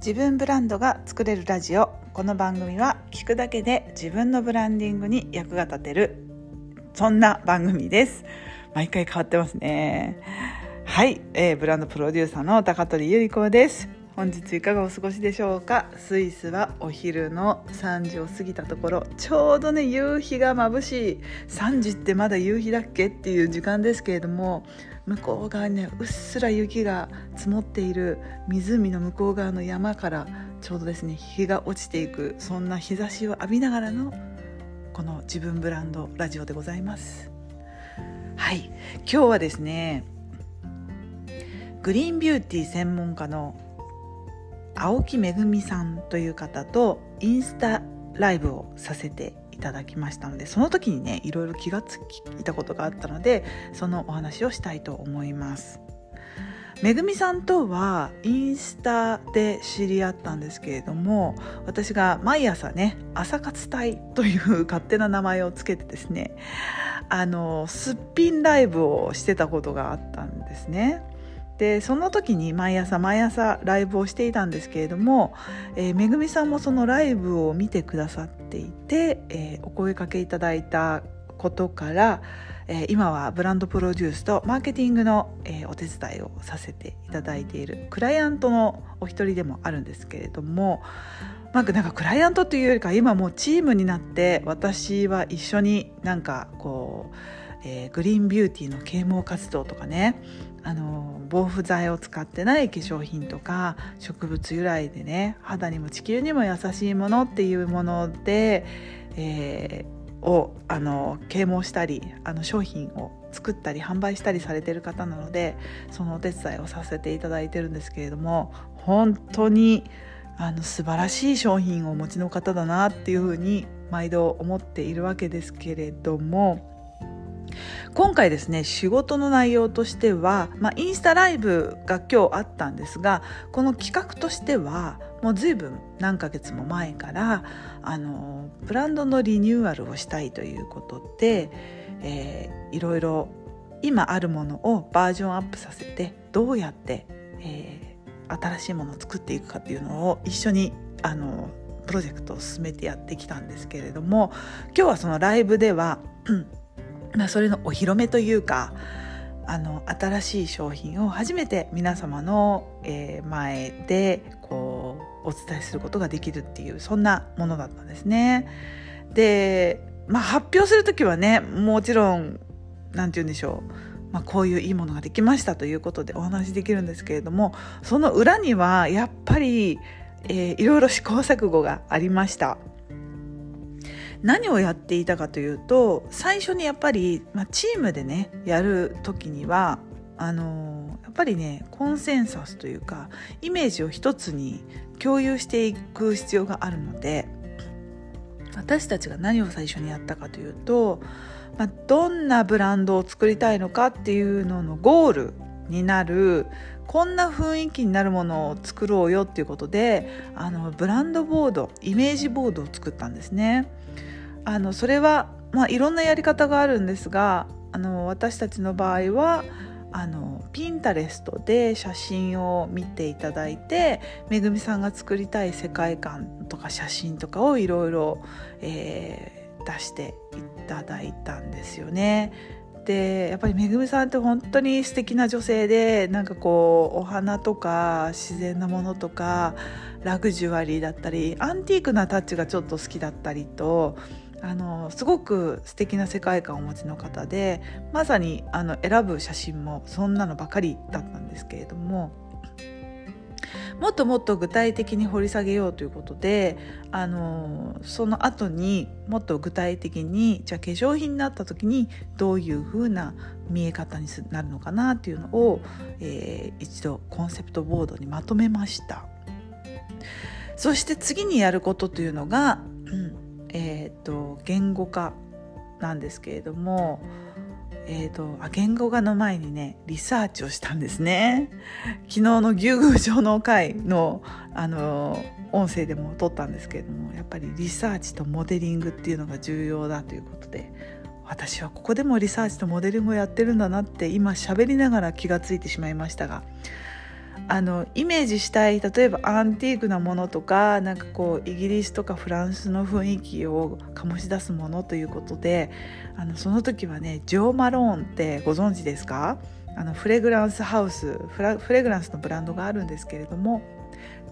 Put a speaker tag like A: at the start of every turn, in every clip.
A: 自分ブランドが作れるラジオ。この番組は聞くだけで自分のブランディングに役が立てる。そんな番組です。毎回変わってますね。はい、えー、ブランドプロデューサーの高取ゆり子です。本日いかがお過ごしでしょうか？スイスはお昼の3時を過ぎたところ。ちょうどね夕日が眩しい。3時ってまだ夕日だっけ？っていう時間ですけれども。向こう側にねうっすら雪が積もっている湖の向こう側の山からちょうどですね日が落ちていくそんな日差しを浴びながらのこの自分ブランドラジオでございます。はい。今日はですねグリーンビューティー専門家の青木めぐみさんという方とインスタライブをさせてただきましたのでその時にねいろいろ気がついたことがあったのでそのお話をしたいと思います。めぐみさんとはインスタで知り合ったんですけれども私が毎朝ね朝活隊という勝手な名前をつけてですねあのすっぴんライブをしてたことがあったんですね。でその時に毎朝毎朝ライブをしていたんですけれども、えー、めぐみさんもそのライブを見てくださっていて、えー、お声かけいただいたことから、えー、今はブランドプロデュースとマーケティングの、えお手伝いをさせていただいているクライアントのお一人でもあるんですけれどもなんかなんかクライアントというよりか今もうチームになって私は一緒になんかこう、えー、グリーンビューティーの啓蒙活動とかねあの防腐剤を使ってない化粧品とか植物由来でね肌にも地球にも優しいものっていうもので、えー、をあの啓蒙したりあの商品を作ったり販売したりされてる方なのでそのお手伝いをさせていただいてるんですけれども本当にあの素晴らしい商品をお持ちの方だなっていうふうに毎度思っているわけですけれども今回ですね仕事の内容としては、まあ、インスタライブが今日あったんですがこの企画としてはもう随分何ヶ月も前からあのブランドのリニューアルをしたいということで、えー、いろいろ今あるものをバージョンアップさせてどうやって、えー、新しいものを作っていくかっていうのを一緒にあのプロジェクトを進めてやってきたんですけれども今日はそのライブではまあ、それのお披露目というかあの新しい商品を初めて皆様の、えー、前でこうお伝えすることができるっていうそんなものだったんですね。で、まあ、発表する時はねもちろん何て言うんでしょう、まあ、こういういいものができましたということでお話しできるんですけれどもその裏にはやっぱり、えー、いろいろ試行錯誤がありました。何をやっていたかというと最初にやっぱり、まあ、チームでねやる時にはあのやっぱりねコンセンサスというかイメージを一つに共有していく必要があるので私たちが何を最初にやったかというと、まあ、どんなブランドを作りたいのかっていうののゴールになるこんな雰囲気になるものを作ろうよっていうことであのブランドボードイメージボードを作ったんですね。あのそれは、まあ、いろんなやり方があるんですがあの私たちの場合はあのピンタレストで写真を見ていただいてめぐみさんが作りたい世界観とか写真とかをいろいろ出していただいたんですよね。でやっぱりめぐみさんって本当に素敵な女性でなんかこうお花とか自然なものとかラグジュアリーだったりアンティークなタッチがちょっと好きだったりとあのすごく素敵な世界観をお持ちの方でまさにあの選ぶ写真もそんなのばかりだったんですけれどももっともっと具体的に掘り下げようということであのその後にもっと具体的にじゃあ化粧品になった時にどういう風な見え方になるのかなっていうのを、えー、一度コンセプトボードにまとめました。そして次にやることというのが、言語化なんですけれども、えーと、あ言語化の前にねリサーチをしたんですね。昨日の牛宮城の会のあの音声でも撮ったんですけれどもやっぱりリサーチとモデリングっていうのが重要だということで私はここでもリサーチとモデリングをやってるんだなって今喋りながら気がついてしまいましたがあのイメージしたい例えばアンティークなものとかなんかこうイギリスとかフランスの雰囲気を醸し出すものということであのその時はねジョー・マローンってご存知ですか？あのフレグランスハウスフレグランスのブランドがあるんですけれども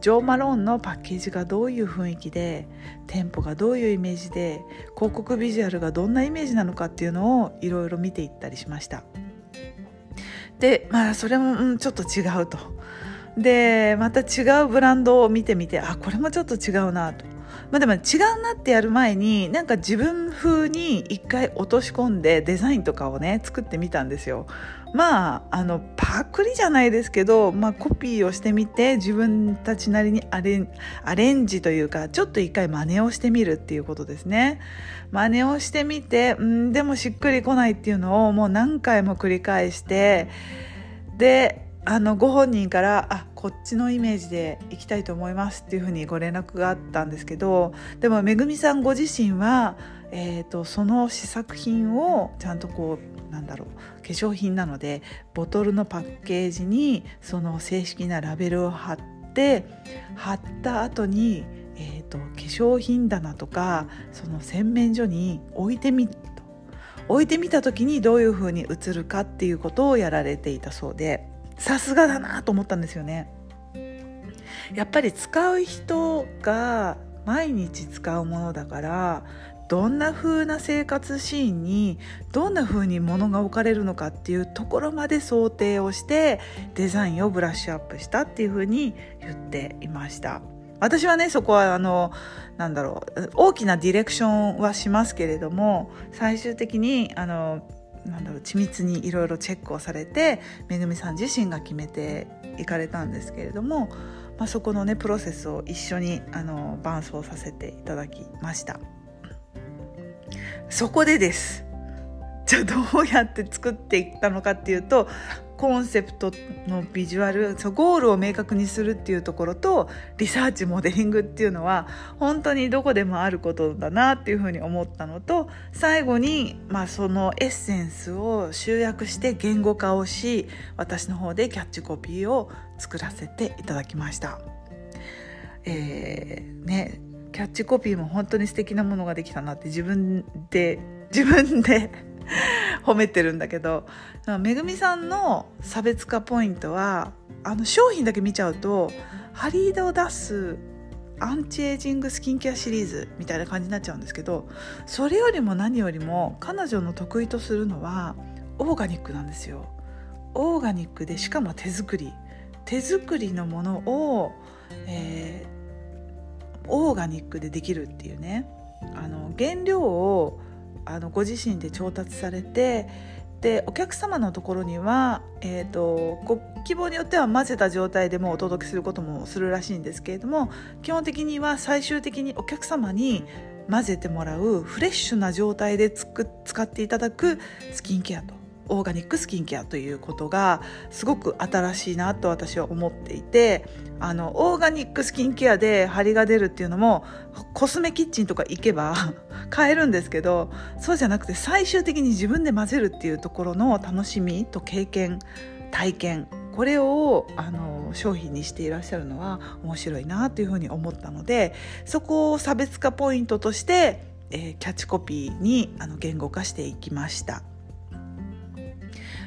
A: ジョー・マローンのパッケージがどういう雰囲気で店舗がどういうイメージで広告ビジュアルがどんなイメージなのかっていうのをいろいろ見ていったりしました。でまあそれも、うん、ちょっと違うと。でまた違うブランドを見てみてあこれもちょっと違うなと。まあでも違うなってやる前になんか自分風に一回落とし込んでデザインとかをね作ってみたんですよ。まああのパクリじゃないですけど、まあ、コピーをしてみて自分たちなりにアレンアレンジというかちょっと一回真似をしてみるっていうことですね。真似をしてみてんでもしっくりこないっていうのをもう何回も繰り返してであのご本人から「あこっちのイメージでいきたいと思います」っていうふうにご連絡があったんですけどでもめぐみさんご自身は、えーとその試作品をちゃんとこうなんだろう化粧品なのでボトルのパッケージにその正式なラベルを貼って貼った後に、えーと、化粧品棚とかその洗面所に置いてみと。置いてみた時にどういう風に映るかっていうことをやられていたそうで。さすがだなと思ったんですよね。やっぱり使う人が毎日使うものだからどんな風な生活シーンにどんな風に物が置かれるのかっていうところまで想定をしてデザインをブラッシュアップしたっていう風に言っていました私はねそこはあのなんだろう大きなディレクションはしますけれども最終的にあのなんだろう緻密にいろいろチェックをされてめぐみさん自身が決めていかれたんですけれども、まあ、そこのねプロセスを一緒にあの伴走させていただきました。そこでですじゃあどうやって作っていったのかっていうとコンセプトのビジュアルそうゴールを明確にするっていうところとリサーチモデリングっていうのは本当にどこでもあることだなっていうふうに思ったのと最後に、まあ、そのエッセンスを集約して言語化をし私の方でキャッチコピーを作らせていただきました。えー、ねキャッチコピーも本当に素敵なものができたなって自分で自分で 褒めてるんだけどめぐみさんの差別化ポイントはあの商品だけ見ちゃうとハリードを出すアンチエイジングスキンケアシリーズみたいな感じになっちゃうんですけどそれよりも何よりも彼女の得意とするのはオーガニックなんですよ。オーガニックでしかも手作り手作りのものを、えー、オーガニックでできるっていうねあの原料をあのご自身で調達されてでお客様のところには、えーと、ご希望によっては混ぜた状態でもお届けすることもするらしいんですけれども基本的には最終的にお客様に混ぜてもらうフレッシュな状態でつく使っていただくスキンケアとオーガニックスキンケアということがすごく新しいなと私は思っていてあのオーガニックスキンケアで張りが出るっていうのもコスメキッチンとか行けば 買えるんですけどそうじゃなくて最終的に自分で混ぜるっていうところの楽しみと経験体験これをあの商品にしていらっしゃるのは面白いなというふうに思ったのでそこを差別化ポイントとして、えー、キャッチコピーにあの言語化していきました。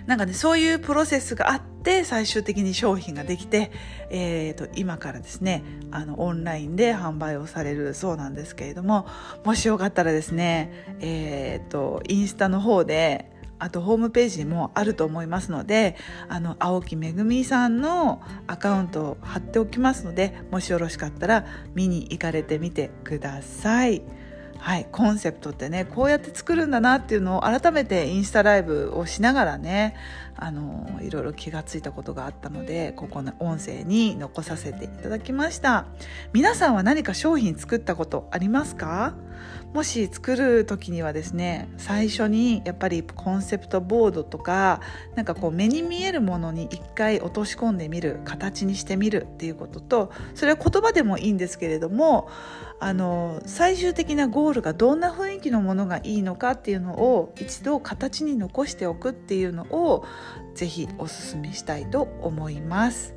A: なんかねそういうプロセスがあって最終的に商品ができて、えーと、今からですねあのオンラインで販売をされるそうなんですけれどももしよかったらですねえっ、ー、とインスタの方であとホームページにもあると思いますのであの青木めぐみさんのアカウントを貼っておきますのでもしよろしかったら見に行かれてみてください。はい、コンセプトってねこうやって作るんだなっていうのを改めてインスタライブをしながらねあのいろいろ気がついたことがあったのでここの音声に残させていただきました。皆さんは何か商品作ったことありますか？もし作る時にはですね最初にやっぱりコンセプトボードとかなんかこう目に見えるものに一回落とし込んでみる形にしてみるっていうこととそれは言葉でもいいんですけれどもあの最終的なゴールがどんな雰囲気のものがいいのかっていうのを一度形に残しておくっていうのをぜひおすすめしたいと思います。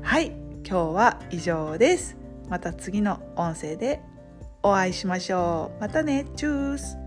A: はい今日は以上ですまた次の音声でお会いしましょう。またね。チュース。